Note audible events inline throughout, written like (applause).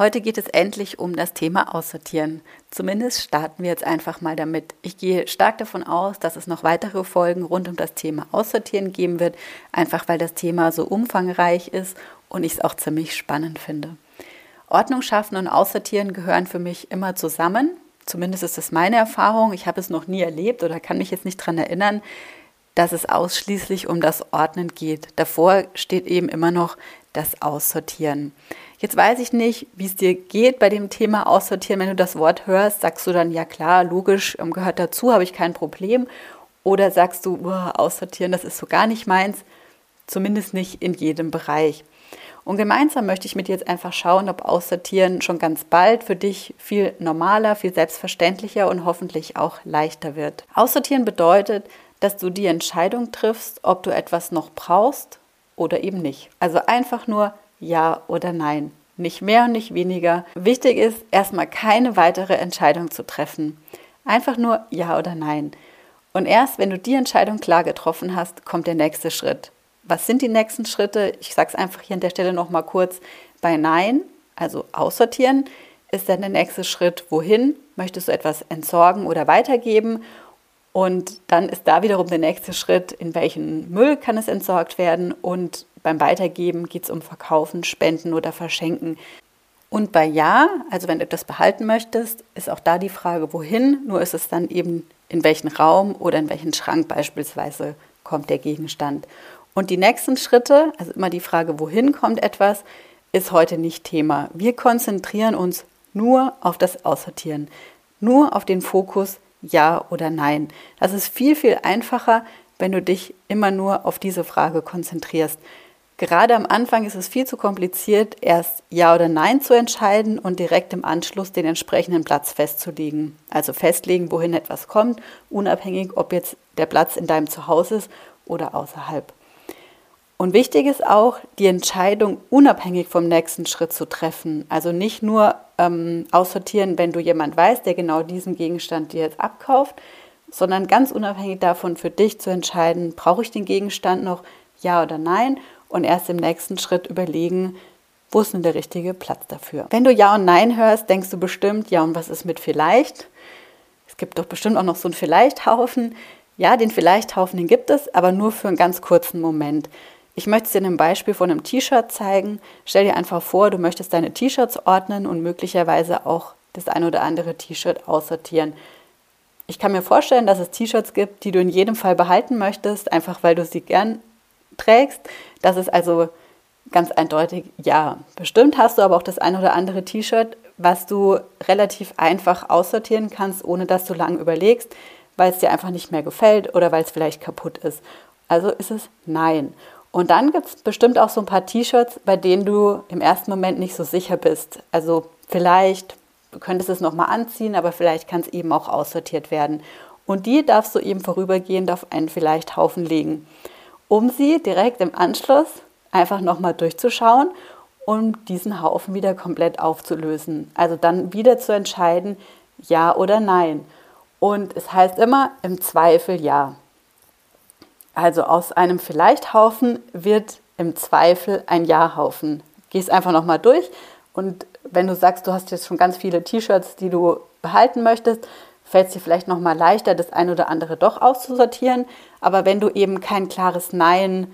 heute geht es endlich um das Thema Aussortieren. Zumindest starten wir jetzt einfach mal damit. Ich gehe stark davon aus, dass es noch weitere Folgen rund um das Thema Aussortieren geben wird, einfach weil das Thema so umfangreich ist und ich es auch ziemlich spannend finde. Ordnung schaffen und Aussortieren gehören für mich immer zusammen. Zumindest ist das meine Erfahrung. Ich habe es noch nie erlebt oder kann mich jetzt nicht daran erinnern, dass es ausschließlich um das Ordnen geht. Davor steht eben immer noch das Aussortieren. Jetzt weiß ich nicht, wie es dir geht bei dem Thema Aussortieren. Wenn du das Wort hörst, sagst du dann, ja klar, logisch, ähm, gehört dazu, habe ich kein Problem. Oder sagst du, oh, Aussortieren, das ist so gar nicht meins. Zumindest nicht in jedem Bereich. Und gemeinsam möchte ich mit dir jetzt einfach schauen, ob Aussortieren schon ganz bald für dich viel normaler, viel selbstverständlicher und hoffentlich auch leichter wird. Aussortieren bedeutet, dass du die Entscheidung triffst, ob du etwas noch brauchst oder eben nicht. Also einfach nur ja oder nein. Nicht mehr und nicht weniger. Wichtig ist, erstmal keine weitere Entscheidung zu treffen. Einfach nur Ja oder Nein. Und erst wenn du die Entscheidung klar getroffen hast, kommt der nächste Schritt. Was sind die nächsten Schritte? Ich sage es einfach hier an der Stelle nochmal kurz. Bei Nein, also aussortieren, ist dann der nächste Schritt, wohin? Möchtest du etwas entsorgen oder weitergeben? Und dann ist da wiederum der nächste Schritt, in welchen Müll kann es entsorgt werden und beim Weitergeben geht es um Verkaufen, Spenden oder Verschenken. Und bei Ja, also wenn du etwas behalten möchtest, ist auch da die Frage, wohin, nur ist es dann eben in welchen Raum oder in welchen Schrank beispielsweise kommt der Gegenstand. Und die nächsten Schritte, also immer die Frage, wohin kommt etwas, ist heute nicht Thema. Wir konzentrieren uns nur auf das Aussortieren, nur auf den Fokus Ja oder Nein. Das ist viel, viel einfacher, wenn du dich immer nur auf diese Frage konzentrierst. Gerade am Anfang ist es viel zu kompliziert, erst Ja oder Nein zu entscheiden und direkt im Anschluss den entsprechenden Platz festzulegen. Also festlegen, wohin etwas kommt, unabhängig, ob jetzt der Platz in deinem Zuhause ist oder außerhalb. Und wichtig ist auch, die Entscheidung unabhängig vom nächsten Schritt zu treffen. Also nicht nur ähm, aussortieren, wenn du jemand weißt, der genau diesen Gegenstand dir jetzt abkauft, sondern ganz unabhängig davon für dich zu entscheiden, brauche ich den Gegenstand noch, ja oder nein und erst im nächsten Schritt überlegen, wo ist denn der richtige Platz dafür. Wenn du Ja und Nein hörst, denkst du bestimmt, ja und was ist mit vielleicht? Es gibt doch bestimmt auch noch so einen Vielleicht-Haufen. Ja, den Vielleicht-Haufen, den gibt es, aber nur für einen ganz kurzen Moment. Ich möchte es dir in einem Beispiel von einem T-Shirt zeigen. Stell dir einfach vor, du möchtest deine T-Shirts ordnen und möglicherweise auch das ein oder andere T-Shirt aussortieren. Ich kann mir vorstellen, dass es T-Shirts gibt, die du in jedem Fall behalten möchtest, einfach weil du sie gern trägst. Das ist also ganz eindeutig ja. Bestimmt hast du aber auch das ein oder andere T-Shirt, was du relativ einfach aussortieren kannst, ohne dass du lange überlegst, weil es dir einfach nicht mehr gefällt oder weil es vielleicht kaputt ist. Also ist es nein. Und dann gibt es bestimmt auch so ein paar T-Shirts, bei denen du im ersten Moment nicht so sicher bist. Also vielleicht, du könntest es nochmal anziehen, aber vielleicht kann es eben auch aussortiert werden. Und die darfst du eben vorübergehend auf einen vielleicht Haufen legen um sie direkt im Anschluss einfach nochmal durchzuschauen, um diesen Haufen wieder komplett aufzulösen. Also dann wieder zu entscheiden, ja oder nein. Und es heißt immer im Zweifel ja. Also aus einem Vielleicht-Haufen wird im Zweifel ein Ja-Haufen. Gehst einfach nochmal durch und wenn du sagst, du hast jetzt schon ganz viele T-Shirts, die du behalten möchtest, fällt es dir vielleicht noch mal leichter, das ein oder andere doch auszusortieren. Aber wenn du eben kein klares Nein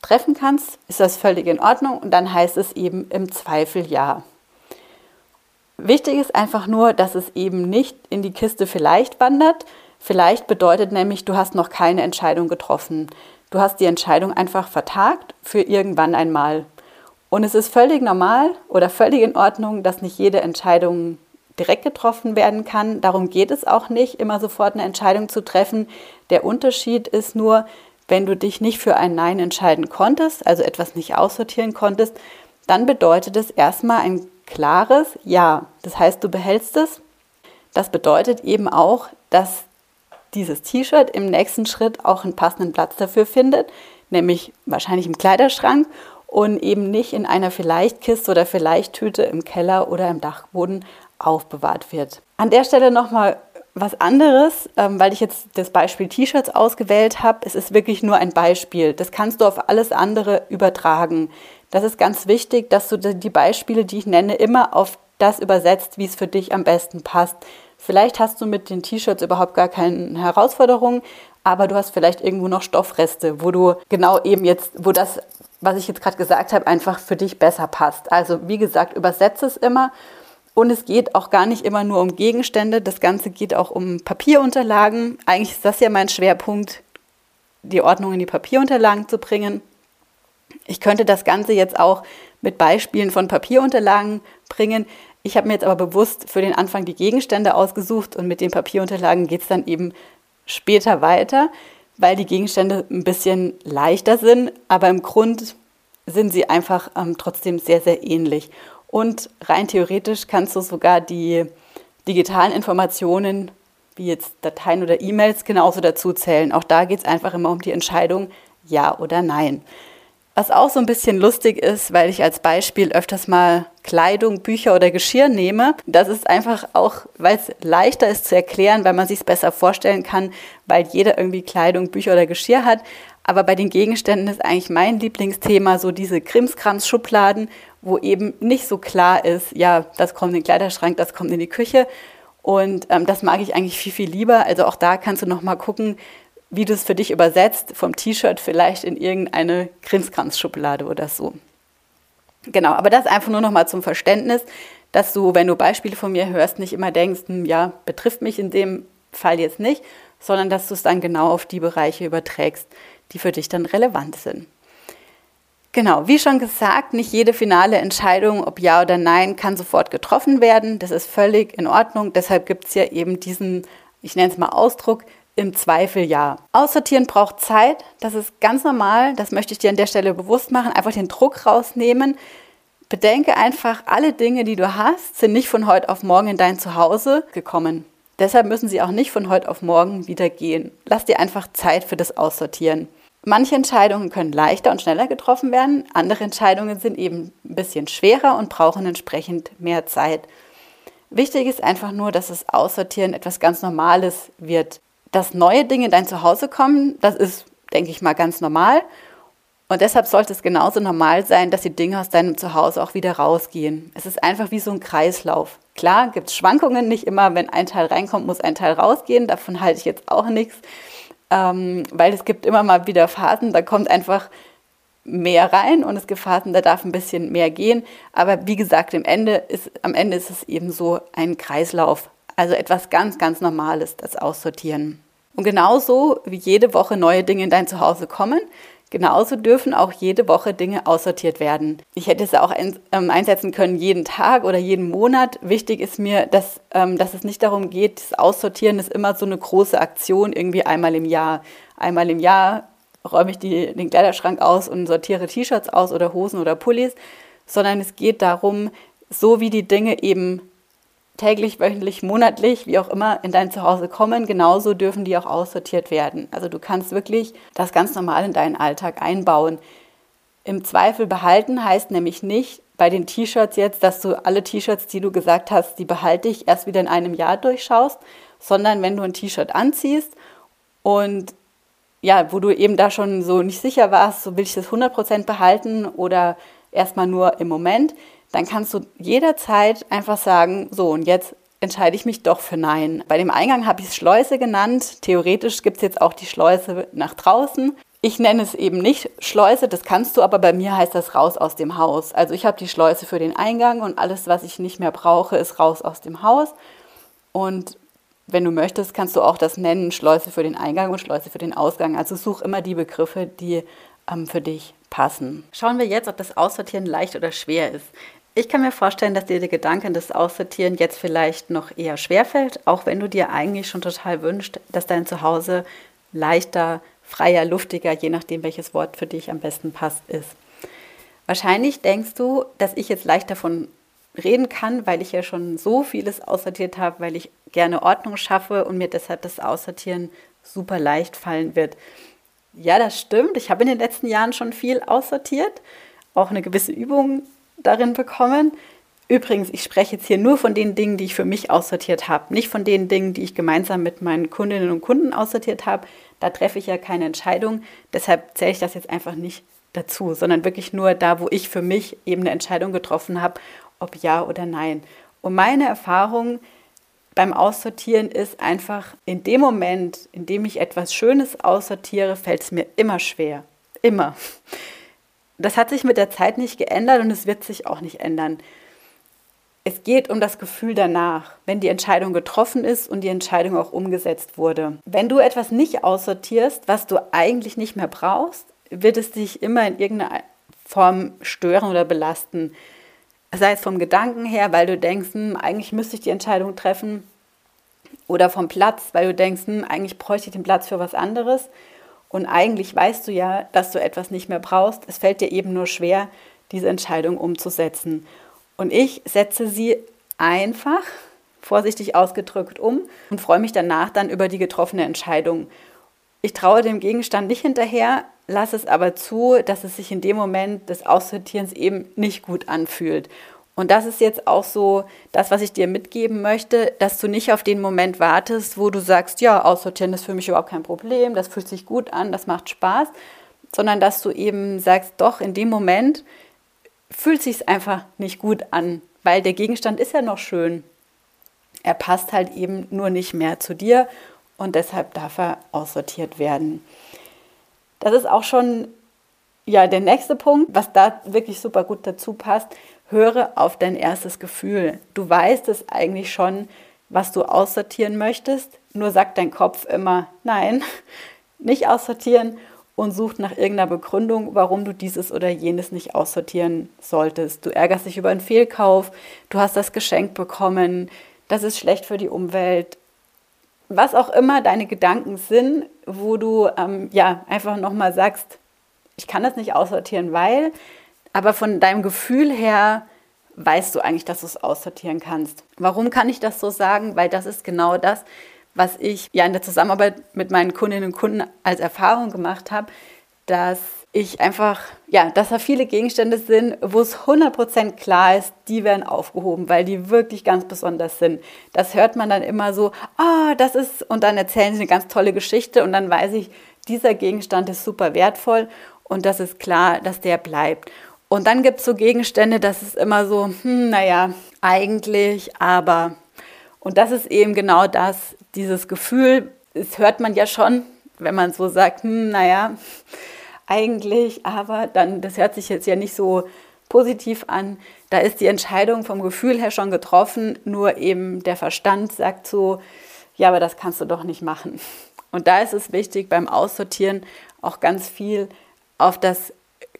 treffen kannst, ist das völlig in Ordnung und dann heißt es eben im Zweifel Ja. Wichtig ist einfach nur, dass es eben nicht in die Kiste vielleicht wandert. Vielleicht bedeutet nämlich, du hast noch keine Entscheidung getroffen. Du hast die Entscheidung einfach vertagt für irgendwann einmal. Und es ist völlig normal oder völlig in Ordnung, dass nicht jede Entscheidung direkt getroffen werden kann. Darum geht es auch nicht, immer sofort eine Entscheidung zu treffen. Der Unterschied ist nur, wenn du dich nicht für ein Nein entscheiden konntest, also etwas nicht aussortieren konntest, dann bedeutet es erstmal ein klares Ja. Das heißt, du behältst es. Das bedeutet eben auch, dass dieses T-Shirt im nächsten Schritt auch einen passenden Platz dafür findet, nämlich wahrscheinlich im Kleiderschrank und eben nicht in einer Vielleicht-Kiste oder Vielleicht-Tüte im Keller oder im Dachboden aufbewahrt wird. An der Stelle nochmal was anderes, ähm, weil ich jetzt das Beispiel T-Shirts ausgewählt habe. Es ist wirklich nur ein Beispiel. Das kannst du auf alles andere übertragen. Das ist ganz wichtig, dass du die Beispiele, die ich nenne, immer auf das übersetzt, wie es für dich am besten passt. Vielleicht hast du mit den T-Shirts überhaupt gar keine Herausforderungen, aber du hast vielleicht irgendwo noch Stoffreste, wo du genau eben jetzt, wo das, was ich jetzt gerade gesagt habe, einfach für dich besser passt. Also wie gesagt, übersetze es immer. Und es geht auch gar nicht immer nur um Gegenstände, das Ganze geht auch um Papierunterlagen. Eigentlich ist das ja mein Schwerpunkt, die Ordnung in die Papierunterlagen zu bringen. Ich könnte das Ganze jetzt auch mit Beispielen von Papierunterlagen bringen. Ich habe mir jetzt aber bewusst für den Anfang die Gegenstände ausgesucht und mit den Papierunterlagen geht es dann eben später weiter, weil die Gegenstände ein bisschen leichter sind, aber im Grund sind sie einfach ähm, trotzdem sehr, sehr ähnlich. Und rein theoretisch kannst du sogar die digitalen Informationen, wie jetzt Dateien oder E-Mails, genauso dazu zählen. Auch da geht es einfach immer um die Entscheidung ja oder nein. Was auch so ein bisschen lustig ist, weil ich als Beispiel öfters mal Kleidung, Bücher oder Geschirr nehme. Das ist einfach auch, weil es leichter ist zu erklären, weil man sich es besser vorstellen kann, weil jeder irgendwie Kleidung, Bücher oder Geschirr hat. Aber bei den Gegenständen ist eigentlich mein Lieblingsthema so diese Krimskrams-Schubladen, wo eben nicht so klar ist, ja, das kommt in den Kleiderschrank, das kommt in die Küche. Und ähm, das mag ich eigentlich viel, viel lieber. Also auch da kannst du noch mal gucken, wie du es für dich übersetzt, vom T-Shirt vielleicht in irgendeine Krimskranzschublade oder so. Genau, aber das einfach nur noch mal zum Verständnis, dass du, wenn du Beispiele von mir hörst, nicht immer denkst, hm, ja, betrifft mich in dem Fall jetzt nicht, sondern dass du es dann genau auf die Bereiche überträgst, die für dich dann relevant sind. Genau, wie schon gesagt, nicht jede finale Entscheidung, ob ja oder nein, kann sofort getroffen werden. Das ist völlig in Ordnung. Deshalb gibt es ja eben diesen, ich nenne es mal Ausdruck, im Zweifel ja. Aussortieren braucht Zeit, das ist ganz normal, das möchte ich dir an der Stelle bewusst machen, einfach den Druck rausnehmen. Bedenke einfach, alle Dinge, die du hast, sind nicht von heute auf morgen in dein Zuhause gekommen. Deshalb müssen sie auch nicht von heute auf morgen wieder gehen. Lass dir einfach Zeit für das Aussortieren. Manche Entscheidungen können leichter und schneller getroffen werden, andere Entscheidungen sind eben ein bisschen schwerer und brauchen entsprechend mehr Zeit. Wichtig ist einfach nur, dass das Aussortieren etwas ganz Normales wird dass neue Dinge in dein Zuhause kommen, das ist, denke ich mal, ganz normal. Und deshalb sollte es genauso normal sein, dass die Dinge aus deinem Zuhause auch wieder rausgehen. Es ist einfach wie so ein Kreislauf. Klar gibt es Schwankungen, nicht immer, wenn ein Teil reinkommt, muss ein Teil rausgehen. Davon halte ich jetzt auch nichts, ähm, weil es gibt immer mal wieder Phasen, da kommt einfach mehr rein und es gibt Phasen, da darf ein bisschen mehr gehen. Aber wie gesagt, am Ende ist, am Ende ist es eben so ein Kreislauf. Also etwas ganz, ganz Normales, das Aussortieren. Und genauso wie jede Woche neue Dinge in dein Zuhause kommen, genauso dürfen auch jede Woche Dinge aussortiert werden. Ich hätte es auch ähm, einsetzen können jeden Tag oder jeden Monat. Wichtig ist mir, dass, ähm, dass es nicht darum geht, das Aussortieren ist immer so eine große Aktion, irgendwie einmal im Jahr. Einmal im Jahr räume ich die, den Kleiderschrank aus und sortiere T-Shirts aus oder Hosen oder Pullis, sondern es geht darum, so wie die Dinge eben täglich, wöchentlich, monatlich, wie auch immer, in dein Zuhause kommen, genauso dürfen die auch aussortiert werden. Also du kannst wirklich das ganz normal in deinen Alltag einbauen. Im Zweifel behalten heißt nämlich nicht bei den T-Shirts jetzt, dass du alle T-Shirts, die du gesagt hast, die behalte ich, erst wieder in einem Jahr durchschaust, sondern wenn du ein T-Shirt anziehst und ja, wo du eben da schon so nicht sicher warst, so will ich das 100% behalten oder erstmal nur im Moment, dann kannst du jederzeit einfach sagen, so und jetzt entscheide ich mich doch für Nein. Bei dem Eingang habe ich es Schleuse genannt. Theoretisch gibt es jetzt auch die Schleuse nach draußen. Ich nenne es eben nicht Schleuse, das kannst du, aber bei mir heißt das raus aus dem Haus. Also ich habe die Schleuse für den Eingang und alles, was ich nicht mehr brauche, ist raus aus dem Haus. Und wenn du möchtest, kannst du auch das nennen, Schleuse für den Eingang und Schleuse für den Ausgang. Also such immer die Begriffe, die ähm, für dich passen. Schauen wir jetzt, ob das Aussortieren leicht oder schwer ist. Ich kann mir vorstellen, dass dir der Gedanke des Aussortieren jetzt vielleicht noch eher schwerfällt, auch wenn du dir eigentlich schon total wünschst, dass dein Zuhause leichter, freier, luftiger, je nachdem, welches Wort für dich am besten passt, ist. Wahrscheinlich denkst du, dass ich jetzt leicht davon reden kann, weil ich ja schon so vieles aussortiert habe, weil ich gerne Ordnung schaffe und mir deshalb das Aussortieren super leicht fallen wird. Ja, das stimmt. Ich habe in den letzten Jahren schon viel aussortiert, auch eine gewisse Übung darin bekommen. Übrigens, ich spreche jetzt hier nur von den Dingen, die ich für mich aussortiert habe, nicht von den Dingen, die ich gemeinsam mit meinen Kundinnen und Kunden aussortiert habe. Da treffe ich ja keine Entscheidung. Deshalb zähle ich das jetzt einfach nicht dazu, sondern wirklich nur da, wo ich für mich eben eine Entscheidung getroffen habe, ob ja oder nein. Und meine Erfahrung beim Aussortieren ist einfach, in dem Moment, in dem ich etwas Schönes aussortiere, fällt es mir immer schwer. Immer. Das hat sich mit der Zeit nicht geändert und es wird sich auch nicht ändern. Es geht um das Gefühl danach, wenn die Entscheidung getroffen ist und die Entscheidung auch umgesetzt wurde. Wenn du etwas nicht aussortierst, was du eigentlich nicht mehr brauchst, wird es dich immer in irgendeiner Form stören oder belasten. Sei es vom Gedanken her, weil du denkst, hm, eigentlich müsste ich die Entscheidung treffen. Oder vom Platz, weil du denkst, hm, eigentlich bräuchte ich den Platz für was anderes. Und eigentlich weißt du ja, dass du etwas nicht mehr brauchst. Es fällt dir eben nur schwer, diese Entscheidung umzusetzen. Und ich setze sie einfach, vorsichtig ausgedrückt, um und freue mich danach dann über die getroffene Entscheidung. Ich traue dem Gegenstand nicht hinterher, lasse es aber zu, dass es sich in dem Moment des Aussortierens eben nicht gut anfühlt. Und das ist jetzt auch so das, was ich dir mitgeben möchte, dass du nicht auf den Moment wartest, wo du sagst, ja, aussortieren ist für mich überhaupt kein Problem, das fühlt sich gut an, das macht Spaß, sondern dass du eben sagst, doch, in dem Moment fühlt sich einfach nicht gut an, weil der Gegenstand ist ja noch schön. Er passt halt eben nur nicht mehr zu dir und deshalb darf er aussortiert werden. Das ist auch schon ja der nächste Punkt, was da wirklich super gut dazu passt. Höre auf dein erstes Gefühl. Du weißt es eigentlich schon, was du aussortieren möchtest, nur sagt dein Kopf immer nein, (laughs) nicht aussortieren und sucht nach irgendeiner Begründung, warum du dieses oder jenes nicht aussortieren solltest. Du ärgerst dich über einen Fehlkauf, du hast das Geschenk bekommen, das ist schlecht für die Umwelt, was auch immer deine Gedanken sind, wo du ähm, ja einfach nochmal sagst, ich kann das nicht aussortieren, weil, aber von deinem Gefühl her weißt du eigentlich, dass du es aussortieren kannst. Warum kann ich das so sagen? Weil das ist genau das, was ich ja in der Zusammenarbeit mit meinen Kundinnen und Kunden als Erfahrung gemacht habe, dass ich einfach, ja, dass da viele Gegenstände sind, wo es 100% klar ist, die werden aufgehoben, weil die wirklich ganz besonders sind. Das hört man dann immer so, ah, oh, das ist, und dann erzählen sie eine ganz tolle Geschichte und dann weiß ich, dieser Gegenstand ist super wertvoll und das ist klar, dass der bleibt. Und dann gibt es so Gegenstände, das ist immer so, hm, naja, eigentlich, aber. Und das ist eben genau das, dieses Gefühl, das hört man ja schon, wenn man so sagt, hm, naja, eigentlich, aber dann, das hört sich jetzt ja nicht so positiv an. Da ist die Entscheidung vom Gefühl her schon getroffen, nur eben der Verstand sagt so, ja, aber das kannst du doch nicht machen. Und da ist es wichtig, beim Aussortieren auch ganz viel auf das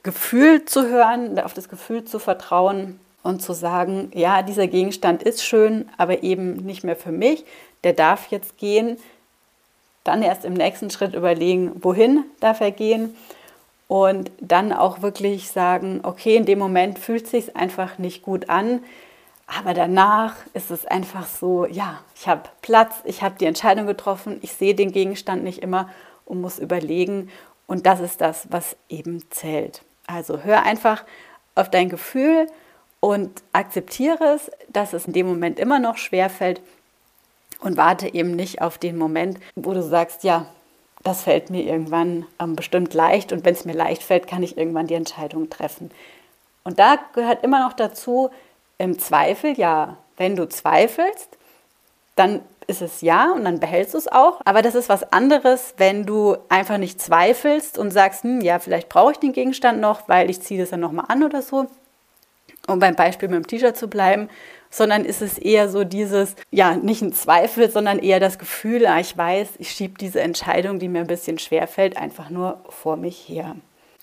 Gefühl zu hören, auf das Gefühl zu vertrauen und zu sagen, ja, dieser Gegenstand ist schön, aber eben nicht mehr für mich, der darf jetzt gehen. Dann erst im nächsten Schritt überlegen, wohin darf er gehen und dann auch wirklich sagen, okay, in dem Moment fühlt es sich einfach nicht gut an, aber danach ist es einfach so, ja, ich habe Platz, ich habe die Entscheidung getroffen, ich sehe den Gegenstand nicht immer und muss überlegen und das ist das, was eben zählt. Also hör einfach auf dein Gefühl und akzeptiere es, dass es in dem Moment immer noch schwer fällt. Und warte eben nicht auf den Moment, wo du sagst, ja, das fällt mir irgendwann ähm, bestimmt leicht. Und wenn es mir leicht fällt, kann ich irgendwann die Entscheidung treffen. Und da gehört immer noch dazu, im Zweifel, ja, wenn du zweifelst, dann ist es ja und dann behältst du es auch. Aber das ist was anderes, wenn du einfach nicht zweifelst und sagst, hm, ja, vielleicht brauche ich den Gegenstand noch, weil ich ziehe das dann nochmal an oder so. Um beim Beispiel mit dem T-Shirt zu bleiben, sondern ist es eher so dieses, ja, nicht ein Zweifel, sondern eher das Gefühl, ah, ich weiß, ich schiebe diese Entscheidung, die mir ein bisschen schwer fällt, einfach nur vor mich her.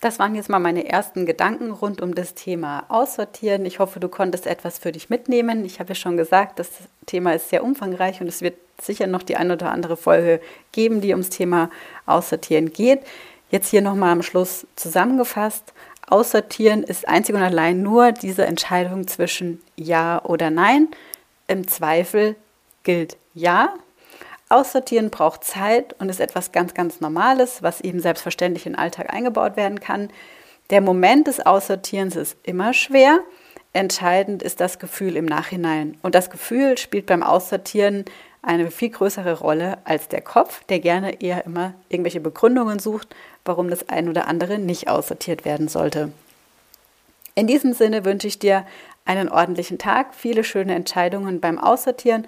Das waren jetzt mal meine ersten Gedanken rund um das Thema Aussortieren. Ich hoffe, du konntest etwas für dich mitnehmen. Ich habe ja schon gesagt, das Thema ist sehr umfangreich und es wird sicher noch die eine oder andere Folge geben, die ums Thema Aussortieren geht. Jetzt hier nochmal am Schluss zusammengefasst. Aussortieren ist einzig und allein nur diese Entscheidung zwischen Ja oder Nein. Im Zweifel gilt Ja. Aussortieren braucht Zeit und ist etwas ganz, ganz Normales, was eben selbstverständlich in den Alltag eingebaut werden kann. Der Moment des Aussortierens ist immer schwer. Entscheidend ist das Gefühl im Nachhinein. Und das Gefühl spielt beim Aussortieren eine viel größere Rolle als der Kopf, der gerne eher immer irgendwelche Begründungen sucht, warum das ein oder andere nicht aussortiert werden sollte. In diesem Sinne wünsche ich dir einen ordentlichen Tag, viele schöne Entscheidungen beim Aussortieren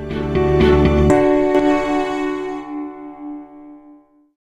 Bye.